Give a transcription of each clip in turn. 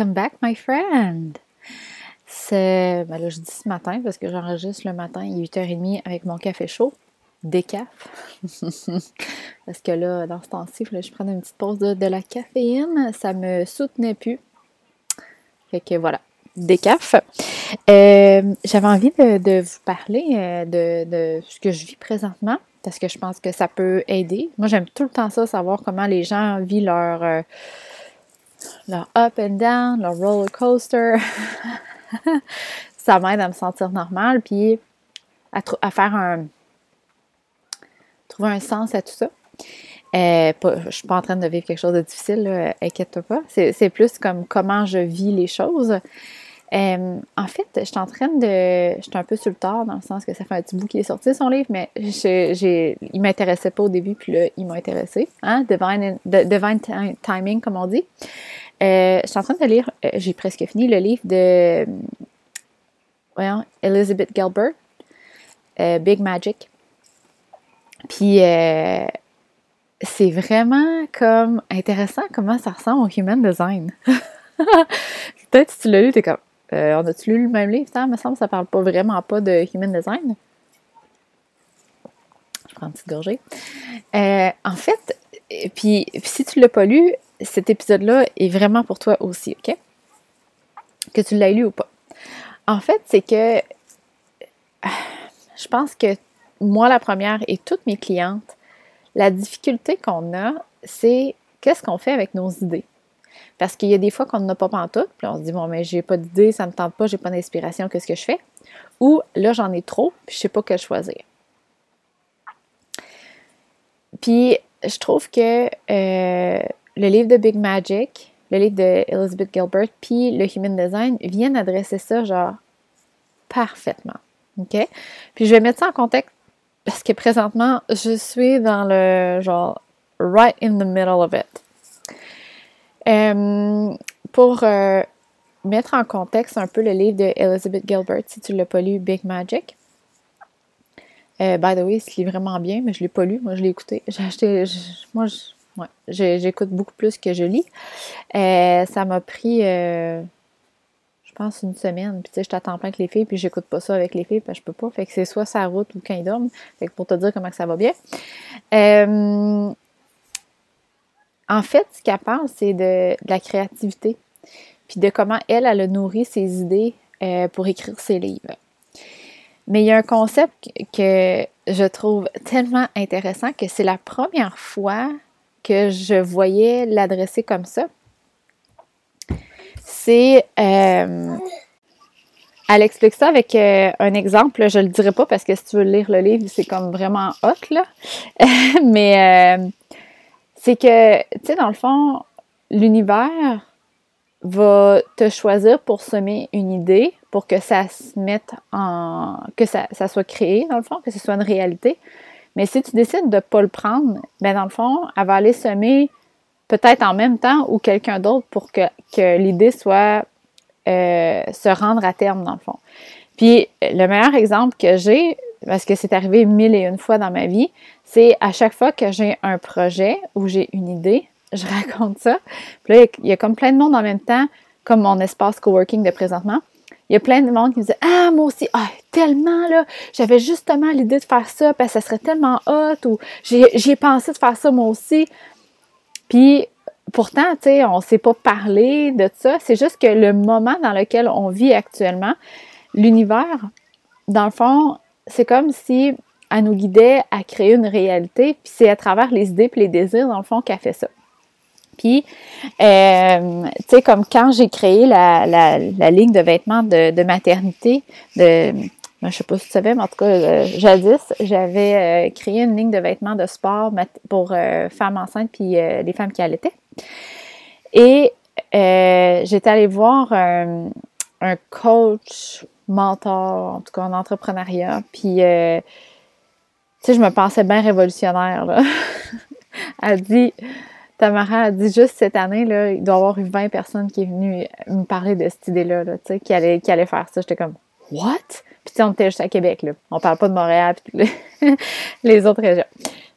Welcome back, my friend! C'est, ben là, je dis ce matin parce que j'enregistre le matin, il est 8h30 avec mon café chaud, décaf. parce que là, dans ce temps-ci, je prenne une petite pause de, la caféine. Ça me soutenait plus. Fait que voilà, décaf. Euh, j'avais envie de, vous parler euh, de, de ce que je vis présentement parce que je pense que ça peut aider. Moi, j'aime tout le temps ça, savoir comment les gens vivent leur. Euh, leur up and down, leur roller coaster. ça m'aide à me sentir normale, puis à, faire un. trouver un sens à tout ça. Euh, je suis pas en train de vivre quelque chose de difficile, inquiète-toi pas. C'est plus comme comment je vis les choses. Euh, en fait, je suis en train de. Je suis un peu sur le tard dans le sens que ça fait un petit bout qu'il est sorti son livre, mais j'ai, il m'intéressait pas au début, puis là, il m'a intéressé. Hein? Divine, divine timing, comme on dit. Euh, je suis en train de lire, euh, j'ai presque fini le livre de. Voyons, Elizabeth Gilbert, Big Magic. Puis c'est vraiment comme intéressant comment ça ressemble au human design. Peut-être si tu l'as lu, t'es comme on a-tu lu le même livre? Ça me semble que ça parle pas vraiment pas de human design. Je prends une petite gorgée. Euh, en fait, puis, si tu ne l'as pas lu, cet épisode-là est vraiment pour toi aussi, OK? Que tu l'aies lu ou pas. En fait, c'est que je pense que moi, la première et toutes mes clientes, la difficulté qu'on a, c'est qu'est-ce qu'on fait avec nos idées? Parce qu'il y a des fois qu'on n'a pas pantoute, puis on se dit, bon, mais j'ai pas d'idée, ça me tente pas, j'ai pas d'inspiration, qu'est-ce que je fais? Ou là, j'en ai trop, puis je sais pas quel choisir. Puis, je trouve que euh, le livre de Big Magic, le livre de Elizabeth Gilbert, puis le Human Design viennent adresser ça, genre, parfaitement. OK? Puis, je vais mettre ça en contexte parce que présentement, je suis dans le genre right in the middle of it. Euh, pour euh, mettre en contexte un peu le livre de Elizabeth Gilbert, si tu ne l'as pas lu, Big Magic. Euh, by the way, il se lit vraiment bien, mais je ne l'ai pas lu. Moi, je l'ai écouté. J'ai acheté. moi, j'écoute beaucoup plus que je lis. ça m'a pris, je pense, une semaine. Puis, tu sais, je t'attends pas avec les filles, puis j'écoute pas ça avec les filles, puis je peux pas. Fait que c'est soit sa route ou quand ils. Fait que pour te dire comment ça va bien. En fait, ce qu'elle parle, c'est de, la créativité, puis de comment elle, elle a nourri ses idées euh, pour écrire ses livres. Mais il y a un concept que je trouve tellement intéressant que c'est la première fois que je voyais l'adresser comme ça. C'est. Euh, elle explique ça avec euh, un exemple. Je ne le dirai pas parce que si tu veux lire le livre, c'est comme vraiment hot, là. Mais c'est que, tu sais, dans le fond, l'univers va te choisir pour semer une idée, pour que ça se mette en. que ça, soit créé, dans le fond, que ce soit une réalité. Mais si tu décides de ne pas le prendre, bien, dans le fond, elle va aller semer peut-être en même temps ou quelqu'un d'autre pour que, l'idée soit euh, se rendre à terme, dans le fond. Puis, le meilleur exemple que j'ai, parce que c'est arrivé mille et une fois dans ma vie, c'est à chaque fois que j'ai un projet ou j'ai une idée, je raconte ça. Puis là, il y a comme plein de monde en même temps, comme mon espace coworking de présentement. Il y a plein de monde qui me dit Ah, moi aussi, ah, tellement là, j'avais justement l'idée de faire ça, parce que ça serait tellement hot, ou j'ai pensé de faire ça moi aussi. Puis pourtant, tu sais, on ne sait pas parler de ça. C'est juste que le moment dans lequel on vit actuellement, l'univers, dans le fond, c'est comme si elle nous guidait à créer une réalité, puis c'est à travers les idées et les désirs, dans le fond, qu'elle fait ça. Puis, euh, tu sais, comme quand j'ai créé la, la, ligne de vêtements de, maternité, de, je ne sais pas si tu savais, mais en tout cas, euh, jadis, j'avais euh, créé une ligne de vêtements de sport pour femmes enceintes puis les femmes qui allaitaient. Et j'étais allée voir un coach mentor, en tout cas en entrepreneuriat. Puis, euh, tu sais, je me pensais bien révolutionnaire. Là. elle dit, Tamara a dit juste cette année, là, il doit y avoir eu 20 personnes qui est venues me parler de cette idée-là, là, tu sais, qui allait, allait faire ça. J'étais comme, what? Puis, tu sais, on était juste à Québec, là. On parle pas de Montréal, puis les autres régions.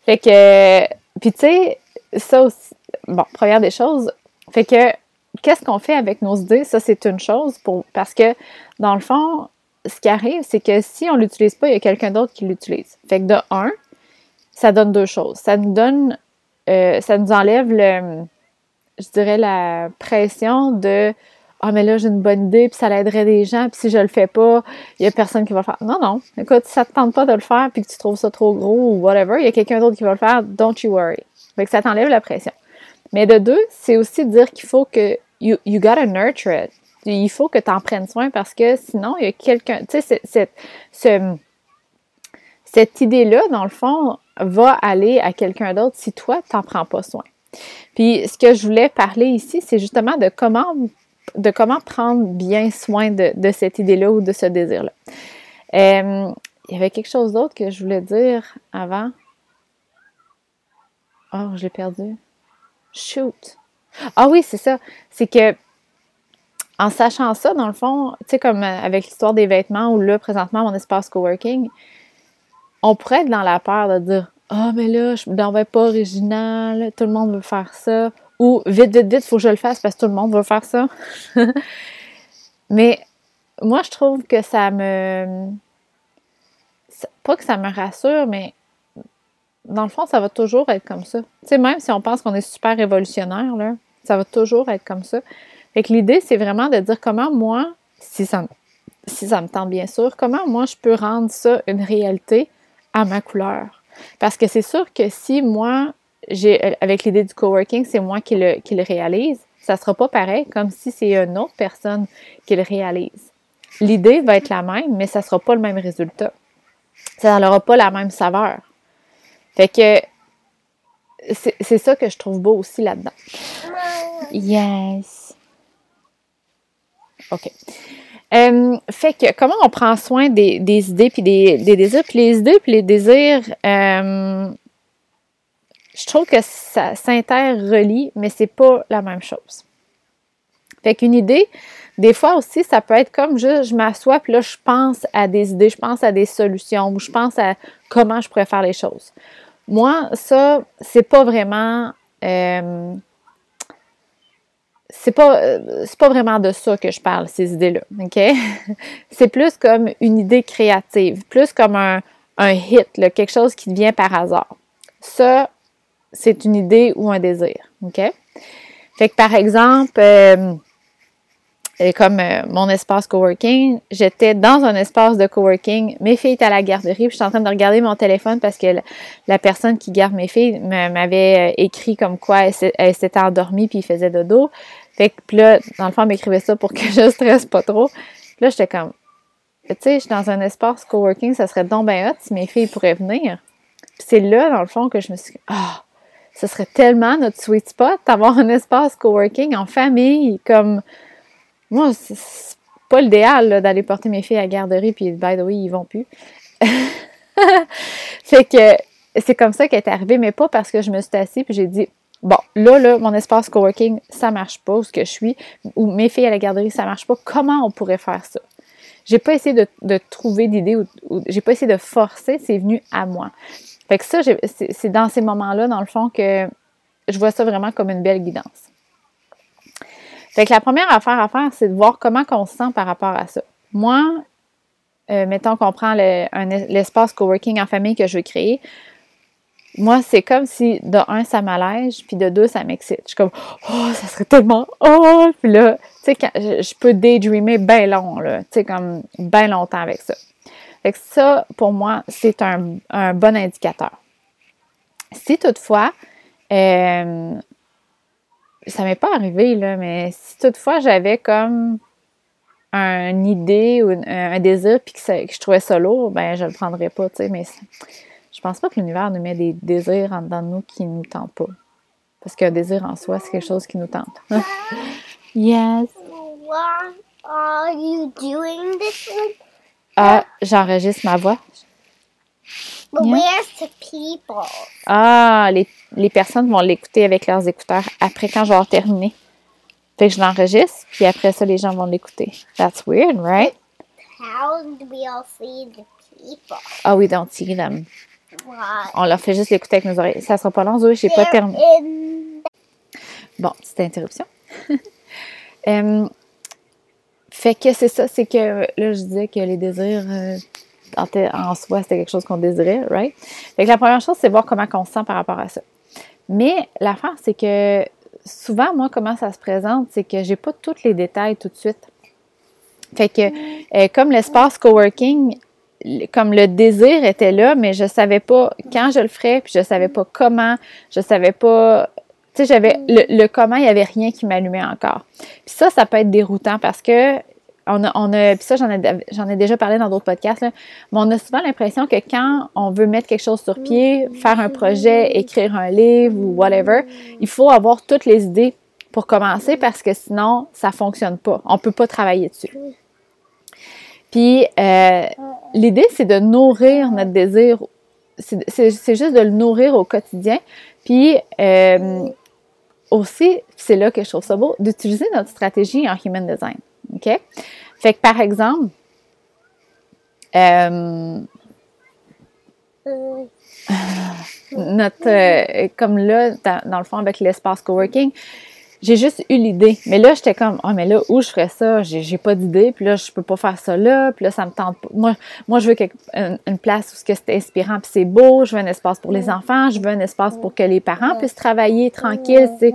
Fait que, puis, tu sais, ça aussi, bon, première des choses, fait que qu'est-ce qu'on fait avec nos idées? Ça, c'est une chose parce que, dans le fond, ce qui arrive, c'est que si on l'utilise pas, il y a quelqu'un d'autre qui l'utilise. Fait que de un, ça donne deux choses. Ça nous donne, euh, ça nous enlève le, je dirais, la pression de ah, mais là, j'ai une bonne idée, puis ça l'aiderait des gens, puis si je le fais pas, il y a personne qui va le faire. Non, non. Écoute, si ça te tente pas de le faire, puis que tu trouves ça trop gros ou whatever, il y a quelqu'un d'autre qui va le faire, don't you worry. Fait que ça t'enlève la pression. Mais de deux, c'est aussi dire qu'il faut que you, you gotta nurture it. Il faut que tu en prennes soin parce que sinon, il y a quelqu'un. Tu sais, cette, cette, cette idée-là, dans le fond, va aller à quelqu'un d'autre si toi, tu n'en prends pas soin. Puis, ce que je voulais parler ici, c'est justement de comment, de comment prendre bien soin de, de cette idée-là ou de ce désir-là. Euh, il y avait quelque chose d'autre que je voulais dire avant. Oh, je l'ai perdu. Shoot. Ah oui, c'est ça. C'est que en sachant ça, dans le fond, tu sais, comme euh, avec l'histoire des vêtements ou là, présentement, mon espace coworking, on pourrait être dans la peur de dire Ah, mais là, je n'en vais pas original, tout le monde veut faire ça. Ou vite, vite, vite, faut que je le fasse parce que tout le monde veut faire ça. mais moi, je trouve que ça me. Pas que ça me rassure, mais dans le fond, ça va toujours être comme ça. Tu sais, même si on pense qu'on est super révolutionnaire, ça va toujours être comme ça. Fait que l'idée, c'est vraiment de dire comment moi, si ça, me tente bien sûr, comment moi je peux rendre ça une réalité à ma couleur. Parce que c'est sûr que si moi, j'ai avec l'idée du coworking, c'est moi qui le, qui le réalise, ça sera pas pareil comme si c'est une autre personne qui le réalise. L'idée va être la même, mais ça sera pas le même résultat. Ça n'aura pas la même saveur. Fait que c'est ça que je trouve beau aussi là-dedans. Yes. OK. Euh, fait que comment on prend soin des, idées puis des, désirs, puis les idées puis les désirs, euh, je trouve que ça s'interrelie, mais c'est pas la même chose. Fait qu'une idée, des fois aussi, ça peut être comme juste je m'assois puis là je pense à des idées, je pense à des solutions ou je pense à comment je pourrais faire les choses. Moi, ça, c'est pas vraiment. Euh, c'est pas, euh, pas vraiment de ça que je parle, ces idées-là, OK? c'est plus comme une idée créative, plus comme un, hit, quelque chose qui vient par hasard. Ça, c'est une idée ou un désir, OK? Fait que par exemple, euh, et comme euh, mon espace coworking, j'étais dans un espace de coworking. Mes filles étaient à la garderie, puis je suis en train de regarder mon téléphone parce que la, personne qui garde mes filles m'avait euh, écrit comme quoi elle, s'était endormie puis il faisait dodo. Fait que puis là, dans le fond, elle m'écrivait ça pour que je stresse pas trop. Puis là, j'étais comme, tu sais, je suis dans un espace coworking, ça serait donc bien hot si mes filles pourraient venir. Puis c'est là, dans le fond, que je me suis dit, ah, ce serait tellement notre sweet spot d'avoir un espace coworking en famille, comme moi, c'est pas l'idéal d'aller porter mes filles à la garderie, puis by the way, ils vont plus. fait que c'est comme ça qu'elle est arrivée, mais pas parce que je me suis assise puis j'ai dit Bon, là, là, mon espace coworking, ça marche pas, où ce que je suis, ou mes filles à la garderie, ça marche pas. Comment on pourrait faire ça? J'ai pas essayé de, trouver d'idées ou, j'ai pas essayé de forcer, c'est venu à moi. Fait que ça, c'est dans ces moments-là, dans le fond, que je vois ça vraiment comme une belle guidance. Fait que la première affaire à faire, c'est de voir comment on se sent par rapport à ça. Moi, euh, mettons qu'on prend l'espace coworking en famille que je veux créer. Moi, c'est comme si de un, ça m'allège, puis de deux, ça m'excite. Je suis comme, oh, ça serait tellement, oh, puis là, tu sais, je, peux daydreamer bien long, là, tu sais, comme bien longtemps avec ça. Fait que ça, pour moi, c'est un, bon indicateur. Si toutefois, euh, ça m'est pas arrivé, là, mais si toutefois j'avais comme une idée ou un, désir puis que, je trouvais ça lourd, ben je le prendrais pas, tu sais, mais je pense pas que l'univers nous met des désirs en dedans de nous qui nous tentent pas. Parce qu'un désir en soi, c'est quelque chose qui nous tente. yes. What are you doing this Ah, j'enregistre ma voix. But where's the people? Ah, les, les personnes vont l'écouter avec leurs écouteurs après quand je vais avoir terminé. Fait que je l'enregistre, puis après ça, les gens vont l'écouter. That's weird, right? How do we all see the people? Oh, we don't see them. On leur fait juste l'écouter avec nos oreilles. Ça sera pas long, Zoé, j'ai pas terminé. Bon, petite interruption. Euh, fait que c'est ça, c'est que là, je disais que les désirs euh, en, en, soi, c'était quelque chose qu'on désirait, right? Fait que la première chose, c'est voir comment on se sent par rapport à ça. Mais l'affaire, c'est que souvent, moi, comment ça se présente, c'est que j'ai pas tous les détails tout de suite. Fait que, euh, comme l'espace coworking, comme le désir était là, mais je savais pas quand je le ferais, puis je savais pas comment, je savais pas tu sais, j'avais le, comment, il n'y avait rien qui m'allumait encore. Puis ça, ça peut être déroutant parce que on a, on a puis ça, j'en ai, ai déjà parlé dans d'autres podcasts, mais on a souvent l'impression que quand on veut mettre quelque chose sur pied, faire un projet, écrire un livre ou whatever, il faut avoir toutes les idées pour commencer parce que sinon, ça fonctionne pas. On peut pas travailler dessus. Puis, euh, l'idée, c'est de nourrir notre désir. C'est juste de le nourrir au quotidien. Puis, euh, aussi, c'est là que je trouve ça beau, d'utiliser notre stratégie en human design. OK? Fait que par exemple, euh, notre, euh, comme là, dans, le fond, avec l'espace coworking, j'ai juste eu l'idée. Mais là, j'étais comme, oh, mais là, où je ferais ça? J'ai pas d'idée. Puis là, je peux pas faire ça là. Puis là, ça me tente pas. Moi, moi je veux une, place où c'est inspirant puis c'est beau. Je veux un espace pour les enfants. Je veux un espace pour que les parents puissent travailler tranquille. Tu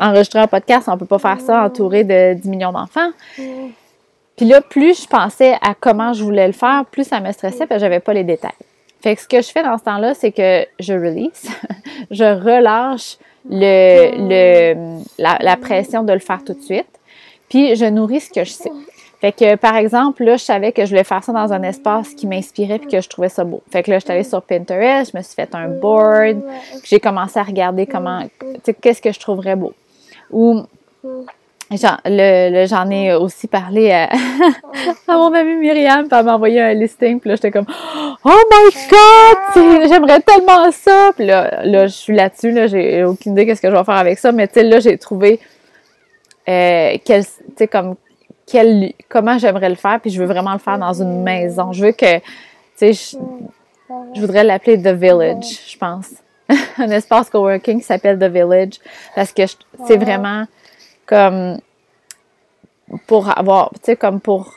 enregistrer un podcast, on peut pas faire ça entouré de 10 millions d'enfants. Puis là, plus je pensais à comment je voulais le faire, plus ça me stressait parce que j'avais pas les détails. Fait que ce que je fais dans ce temps-là, c'est que je release, je relâche le, le, la, pression de le faire tout de suite. Puis je nourris ce que je sais. Fait que, par exemple, là, je savais que je voulais faire ça dans un espace qui m'inspirait puis que je trouvais ça beau. Fait que là, je suis allée sur Pinterest, je me suis fait un board, j'ai commencé à regarder comment, tu sais, qu'est-ce que je trouverais beau. Ou J'en ai aussi parlé à, mon amie Myriam, puis elle m'a envoyé un listing, puis là, j'étais comme « Oh my God! J'aimerais tellement ça! » Puis là, là, je suis là-dessus, là, j'ai aucune idée qu'est-ce que je vais faire avec ça, mais tu sais, là, j'ai trouvé euh, quel, comme, quel, comment j'aimerais le faire, puis je veux vraiment le faire dans une maison. Je veux que, tu sais, je, je voudrais l'appeler The Village, je pense. un espace coworking qui s'appelle The Village, parce que c'est vraiment comme pour avoir, tu sais, comme pour,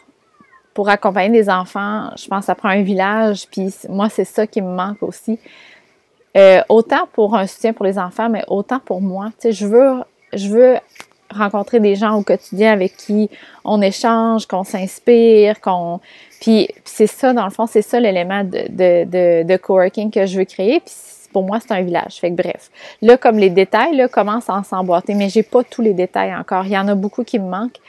pour accompagner des enfants, je pense que ça prend un village, puis moi, c'est ça qui me manque aussi. Euh, autant pour un soutien pour les enfants, mais autant pour moi. Tu sais, je veux, je veux rencontrer des gens au quotidien avec qui on échange, qu'on s'inspire, qu'on... Puis, c'est ça, dans le fond, c'est ça l'élément de, de, de, coworking que je veux créer. Puis pour moi, c'est un village. Fait que bref. Là, comme les détails, là, commencent à s'emboîter, mais j'ai pas tous les détails encore. Il y en a beaucoup qui me manquent.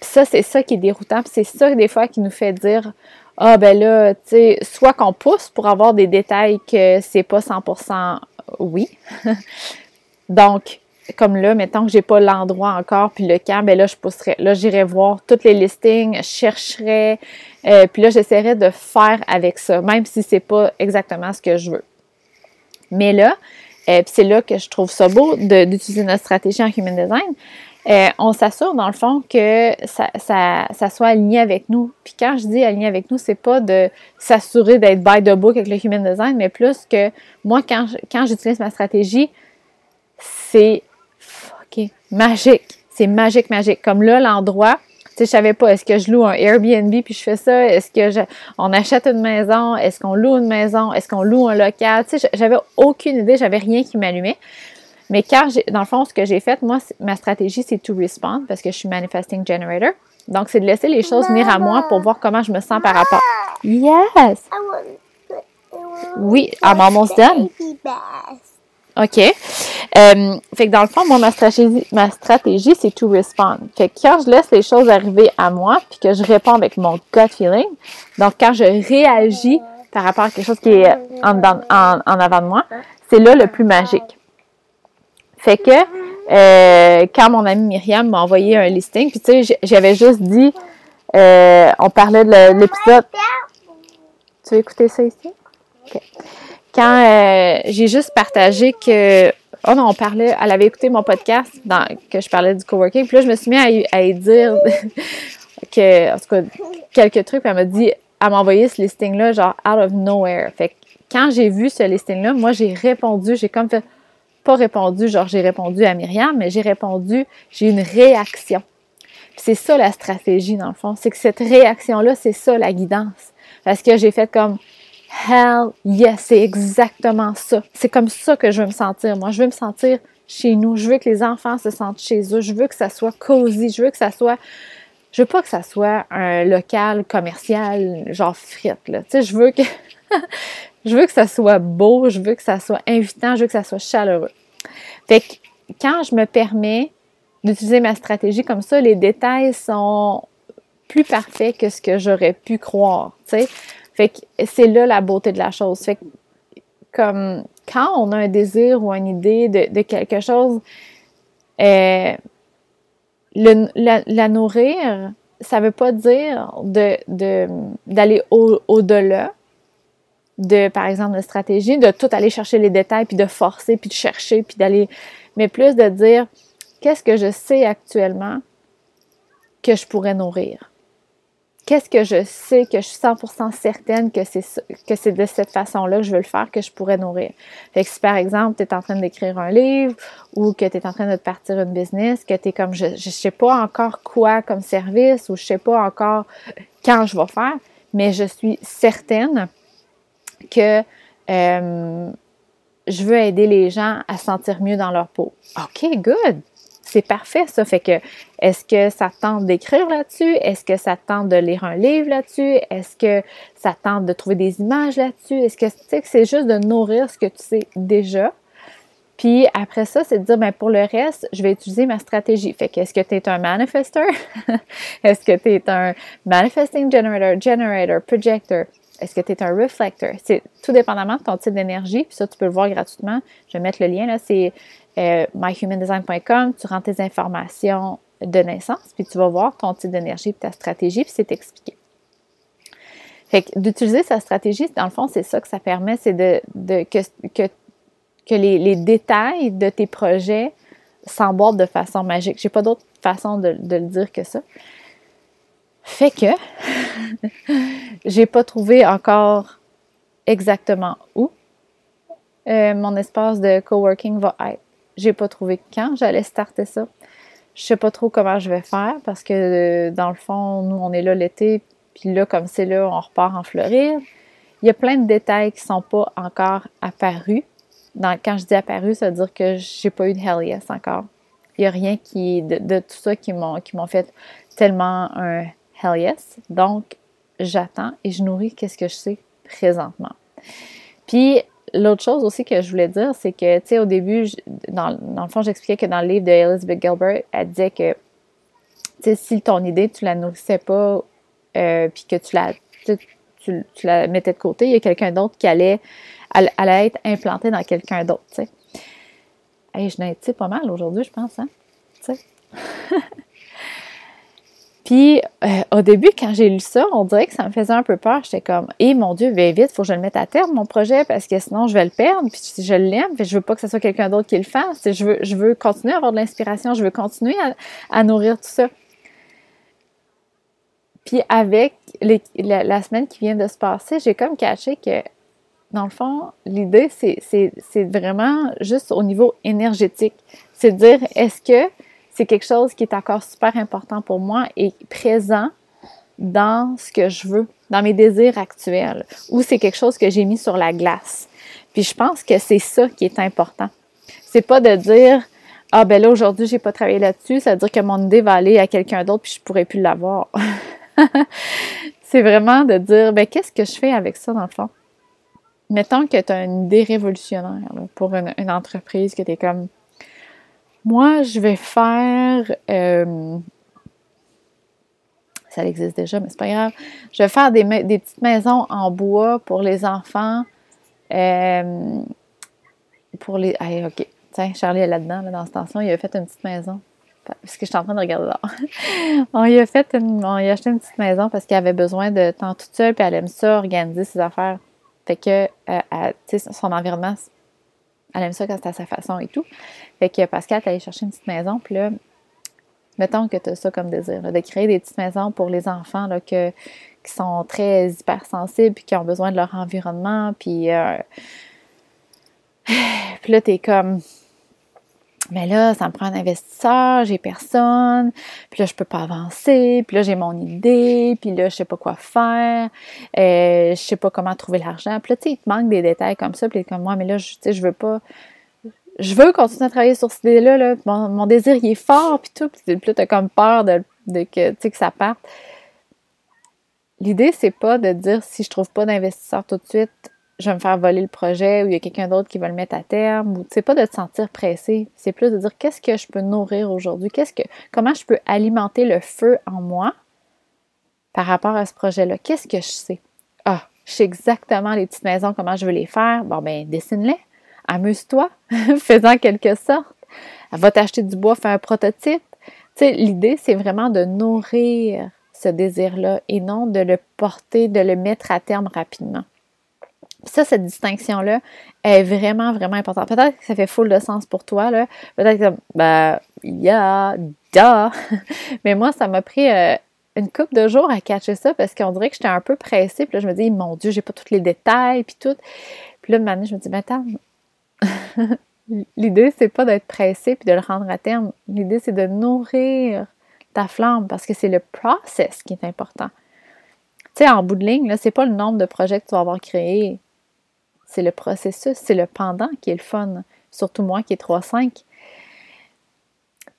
ça, c'est ça qui est déroutant. c'est ça, des fois, qui nous fait dire Ah, ben là, tu sais, soit qu'on pousse pour avoir des détails que c'est pas 100% oui. Donc, comme là, mettons que j'ai pas l'endroit encore, puis le camp, ben là, je pousserais. Là, j'irai voir tous les listings, je chercherais, euh, puis là, j'essaierai de faire avec ça, même si c'est pas exactement ce que je veux. Mais là, euh, c'est là que je trouve ça beau d'utiliser notre stratégie en Human Design. Euh, on s'assure dans le fond que ça, soit aligné avec nous. Puis quand je dis aligné avec nous, c'est pas de s'assurer d'être by the book avec le Human Design, mais plus que moi, quand j'utilise ma stratégie, c'est magique. C'est magique, magique. Comme là, l'endroit, sais, je savais pas, est-ce que je loue un Airbnb puis je fais ça? Est-ce que je, on achète une maison? Est-ce qu'on loue une maison? Est-ce qu'on loue un local? Tu sais, j'avais aucune idée, j'avais rien qui m'allumait. Mais car j'ai, dans le fond, ce que j'ai fait, moi, ma stratégie, c'est to respond parce que je suis manifesting generator. Donc, c'est de laisser les choses venir à moi pour voir comment je me sens par rapport. Yes! Oui, I'm almost done. OK. Euh, fait que dans le fond, moi, ma stratégie, ma stratégie, c'est to respond. Fait que quand je laisse les choses arriver à moi, puis que je réponds avec mon gut feeling, donc quand je réagis par rapport à quelque chose qui est en, avant de moi, c'est là le plus magique. Fait que euh, quand mon amie Myriam m'a envoyé un listing, puis tu sais, j'avais juste dit, euh, on parlait de l'épisode. Tu veux écouter ça ici? OK quand euh, j'ai juste partagé que oh non, on parlait, elle avait écouté mon podcast que je parlais du coworking, puis là je me suis mis à, à y dire que en tout cas quelques trucs, puis elle m'a dit m'a envoyé ce listing là genre out of nowhere. Fait que quand j'ai vu ce listing là, moi j'ai répondu, j'ai comme fait pas répondu genre j'ai répondu à Myriam, mais j'ai répondu, j'ai une réaction. c'est ça la stratégie, dans le fond. C'est que cette réaction-là, c'est ça la guidance. Parce que j'ai fait comme Hell yes, c'est exactement ça. C'est comme ça que je veux me sentir. Moi, je veux me sentir chez nous. Je veux que les enfants se sentent chez eux. Je veux que ça soit cosy. Je veux que ça soit. Je veux pas que ça soit un local commercial, genre frites, là. Tu sais, je veux que. je veux que ça soit beau. Je veux que ça soit invitant. Je veux que ça soit chaleureux. Fait que quand je me permets d'utiliser ma stratégie comme ça, les détails sont plus parfaits que ce que j'aurais pu croire. Tu sais, fait que c'est là la beauté de la chose. Fait que, comme quand on a un désir ou une idée de, quelque chose, euh, la, nourrir, ça veut pas dire de, d'aller au-delà de, par exemple, de stratégie, de tout aller chercher les détails, puis de forcer, puis de chercher, puis d'aller, mais plus de dire qu'est-ce que je sais actuellement que je pourrais nourrir? Qu'est-ce que je sais, que je suis 100% certaine que c'est, de cette façon-là que je veux le faire, que je pourrais nourrir. Fait que si par exemple, tu es en train d'écrire un livre ou que tu es en train de partir une business, que tu es comme, je ne sais pas encore quoi comme service ou je sais pas encore quand je vais faire, mais je suis certaine que euh, je veux aider les gens à se sentir mieux dans leur peau. OK, good c'est parfait, ça. Fait que, est-ce que ça tente d'écrire là-dessus? Est-ce que ça tente de lire un livre là-dessus? Est-ce que ça tente de trouver des images là-dessus? Est-ce que, tu sais, c'est juste de nourrir ce que tu sais déjà? Puis après ça, c'est de dire, ben pour le reste, je vais utiliser ma stratégie. Fait que, est-ce que tu es un manifesteur? est-ce que tu es un manifesting generator, generator, projector? Est-ce que tu es un reflector? C'est tout dépendamment de ton type d'énergie. Puis ça, tu peux le voir gratuitement. Je vais mettre le lien là. C'est euh, myhumandesign.com, tu rentres tes informations de naissance, puis tu vas voir ton type d'énergie, puis ta stratégie, puis c'est expliqué. Fait que d'utiliser sa stratégie, dans le fond, c'est ça que ça permet, c'est de, que, les, détails de tes projets s'emboîtent de façon magique. J'ai pas d'autre façon de, le dire que ça. Fait que j'ai pas trouvé encore exactement où euh, mon espace de coworking va être. J'ai pas trouvé quand j'allais starter ça. Je sais pas trop comment je vais faire parce que euh, dans le fond, nous, on est là l'été, puis là, comme c'est là, on repart en Floride. Il y a plein de détails qui sont pas encore apparus. quand je dis apparus, ça veut dire que j'ai pas eu de hell yes encore. Il n'y a rien qui, de, de tout ça qui m'ont, qui m'ont fait tellement un hell yes. Donc, j'attends et je nourris qu'est-ce que je sais présentement. Puis, L'autre chose aussi que je voulais dire, c'est que, tu sais, au début, dans, le fond, j'expliquais que dans le livre de Elizabeth Gilbert, elle disait que, tu sais, si ton idée, tu la nourrissais pas, euh, puis que tu la, tu, la mettais de côté, il y a quelqu'un d'autre qui allait, allait être implanté dans quelqu'un d'autre, tu sais. Hey, je n'ai pas mal aujourd'hui, je pense, hein? Tu sais. Puis euh, au début, quand j'ai lu ça, on dirait que ça me faisait un peu peur. J'étais comme, eh mon Dieu, vite, vite, faut que je le mette à terme, mon projet, parce que sinon je vais le perdre. Puis je l'aime, je veux pas que ce soit quelqu'un d'autre qui le fasse. Je veux, je veux continuer à avoir de l'inspiration, je veux continuer à, nourrir tout ça. Puis avec la, semaine qui vient de se passer, j'ai comme caché que, dans le fond, l'idée, c'est vraiment juste au niveau énergétique. C'est de dire, est-ce que c'est quelque chose qui est encore super important pour moi et présent dans ce que je veux, dans mes désirs actuels, ou c'est quelque chose que j'ai mis sur la glace. Puis je pense que c'est ça qui est important. C'est pas de dire ah ben là aujourd'hui j'ai pas travaillé là-dessus, ça veut dire que mon idée va aller à quelqu'un d'autre puis je pourrais plus l'avoir. c'est vraiment de dire ben qu'est-ce que je fais avec ça dans le fond. Mettons que tu as une idée révolutionnaire pour une, une entreprise que tu es comme moi, je vais faire. Euh, ça existe déjà, mais c'est pas grave. Je vais faire des, petites maisons en bois pour les enfants. Euh, pour les. Ah, OK. Tiens, Charlie est là-dedans, là, dans cette tension. Il a fait une petite maison. Parce que je suis en train de regarder là. on lui a fait une, on a acheté une petite maison parce qu'il avait besoin de temps toute seule, puis elle aime ça, organiser ses affaires. Fait que, euh, son environnement elle aime ça quand c'est à sa façon et tout. Fait que Pascal, t'es allé chercher une petite maison, puis là, mettons que tu as ça comme désir, de créer des petites maisons pour les enfants là, qui sont très hypersensibles puis qui ont besoin de leur environnement. Puis, euh, puis là, tu es comme. Mais là, ça me prend un investisseur, j'ai personne, puis là, je peux pas avancer, puis là, j'ai mon idée, puis là, je sais pas quoi faire, euh, je sais pas comment trouver l'argent. Puis là, tu sais, il te manque des détails comme ça, puis comme moi, mais là, je, tu sais, je veux pas... Je veux continuer à travailler sur cette idée-là, là. Mon, désir, il est fort, puis tout, puis là, t'as comme peur de, de que, tu sais, que ça parte. L'idée, c'est pas de dire si je trouve pas d'investisseur tout de suite, je vais me faire voler le projet ou il y a quelqu'un d'autre qui va le mettre à terme. Ou c'est pas de te sentir pressé, c'est plus de dire qu'est-ce que je peux nourrir aujourd'hui, qu'est-ce que comment je peux alimenter le feu en moi par rapport à ce projet-là? Qu'est-ce que je sais? Ah, je sais exactement les petites maisons, comment je veux les faire. Bon, ben, dessine-les. Amuse-toi. Fais-en quelque sorte. Va t'acheter du bois, fais un prototype. Tu sais, l'idée, c'est vraiment de nourrir ce désir-là et non de le porter, de le mettre à terme rapidement ça, cette distinction-là est vraiment, vraiment importante. Peut-être que ça fait full de sens pour toi, là. Peut-être que, ben, yeah, da! Mais moi, ça m'a pris euh, une couple de jours à catcher ça parce qu'on dirait que j'étais un peu pressée. Puis là, je me dis, mon Dieu, j'ai pas tous les détails, puis tout. Puis là, maintenant, je me dis, mais attends, l'idée, c'est pas d'être pressée puis de le rendre à terme. L'idée, c'est de nourrir ta flamme parce que c'est le process qui est important. Tu sais, en bout de ligne, là, c'est pas le nombre de projets que tu vas avoir créés c'est le processus, c'est le pendant qui est le fun. Surtout moi qui est 3-5.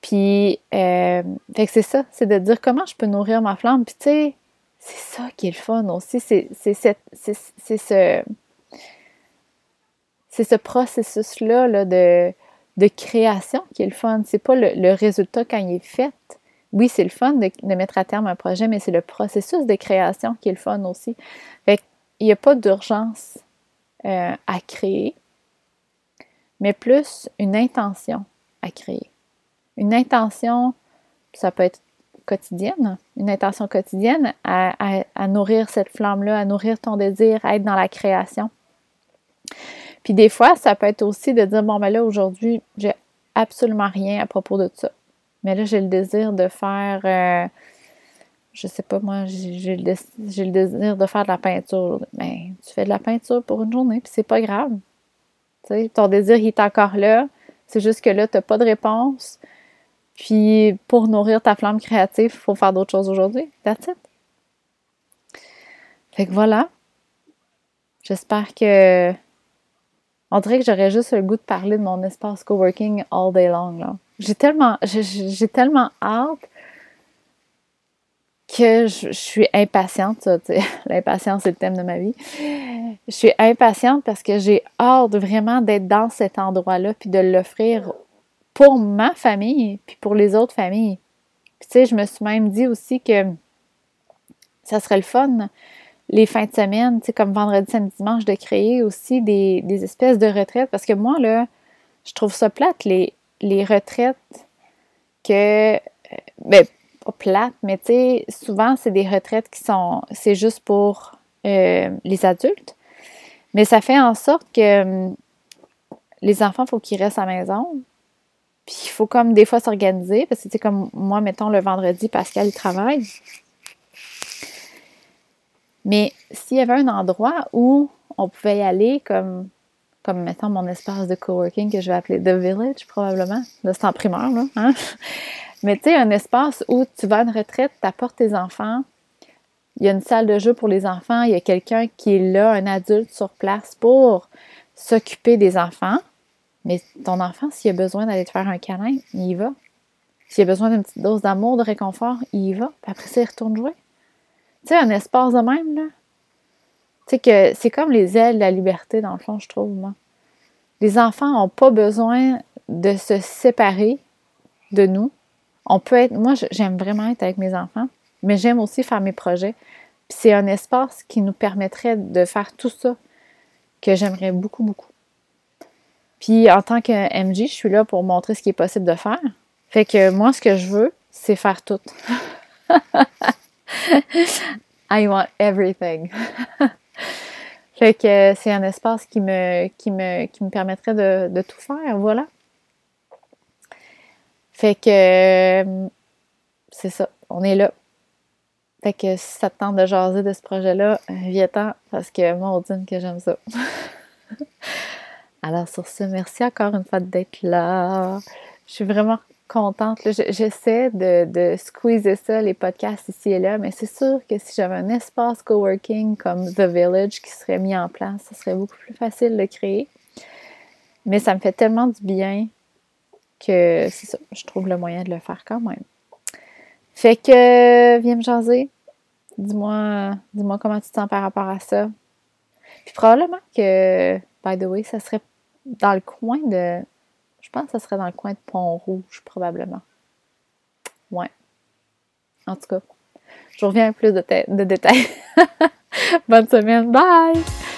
Puis, euh, c'est ça, c'est de dire comment je peux nourrir ma flamme. Puis, tu sais, c'est ça qui est le fun aussi. C'est ce, processus-là là, de, création qui est le fun. C'est pas le, résultat quand il est fait. Oui, c'est le fun de, de, mettre à terme un projet, mais c'est le processus de création qui est le fun aussi. Fait qu'il n'y a pas d'urgence. Euh, à créer, mais plus une intention à créer. Une intention, ça peut être quotidienne, une intention quotidienne à, nourrir cette flamme-là, à nourrir ton désir, à être dans la création. Puis des fois, ça peut être aussi de dire, bon, ben là, aujourd'hui, j'ai absolument rien à propos de ça. Mais là, j'ai le désir de faire euh, je sais pas, moi, j'ai le, désir de faire de la peinture. Mais ben, tu fais de la peinture pour une journée, puis c'est pas grave. Tu sais, ton désir, il est encore là. C'est juste que là, tu n'as pas de réponse. Puis, pour nourrir ta flamme créative, il faut faire d'autres choses aujourd'hui. That's it. Fait que voilà. J'espère que. On dirait que j'aurais juste le goût de parler de mon espace coworking all day long. J'ai tellement, j'ai tellement hâte que je, suis impatiente, l'impatience c'est le thème de ma vie. Je suis impatiente parce que j'ai hâte vraiment d'être dans cet endroit-là puis de l'offrir pour ma famille puis pour les autres familles. Puis tu sais, je me suis même dit aussi que ça serait le fun les fins de semaine, tu sais, comme vendredi, samedi, dimanche, de créer aussi des, espèces de retraites parce que moi, là, je trouve ça plate, les, les retraites que. Euh, ben, pas plate, mais tu sais, souvent, c'est des retraites qui sont, c'est juste pour euh, les adultes. Mais ça fait en sorte que hum, les enfants, il faut qu'ils restent à la maison. Puis il faut comme des fois s'organiser, parce que c'est comme moi, mettons, le vendredi, Pascal, il travaille. Mais s'il y avait un endroit où on pouvait y aller, comme, comme mettons mon espace de coworking que je vais appeler The Village, probablement, là primaire, là, hein? Mais tu sais, un espace où tu vas à une retraite, tu apportes tes enfants, il y a une salle de jeu pour les enfants, il y a quelqu'un qui est là, un adulte sur place pour s'occuper des enfants. Mais ton enfant, s'il a besoin d'aller te faire un câlin, il y va. S'il a besoin d'une petite dose d'amour, de réconfort, il y va. Puis après ça, il retourne jouer. Tu sais, un espace de même, là. Tu sais que c'est comme les ailes de la liberté, dans le fond, je trouve, moi. Les enfants n'ont pas besoin de se séparer de nous on peut être, moi j'aime vraiment être avec mes enfants, mais j'aime aussi faire mes projets. Puis c'est un espace qui nous permettrait de faire tout ça que j'aimerais beaucoup, beaucoup. Puis en tant que MJ, je suis là pour montrer ce qui est possible de faire. Fait que moi, ce que je veux, c'est faire tout. I want everything. fait que c'est un espace qui me, qui me, qui me permettrait de, de tout faire. Voilà. Fait que euh, c'est ça, on est là. Fait que si ça te tente de jaser de ce projet-là, viens-t'en parce que moi, dit que j'aime ça. Alors sur ce, merci encore une fois d'être là. je suis vraiment contente. J'essaie de, de squeezer ça, les podcasts ici et là, mais c'est sûr que si j'avais un espace coworking comme The Village qui serait mis en place, ce serait beaucoup plus facile de créer. Mais ça me fait tellement du bien que c'est ça, je trouve le moyen de le faire quand même. Fait que viens me jaser. Dis-moi dis-moi comment tu te sens par rapport à ça. Puis probablement que, by the way, ça serait dans le coin de. Je pense que ça serait dans le coin de Pont-Rouge, probablement. Ouais. En tout cas, je reviens avec plus de, de détails. Bonne semaine. Bye!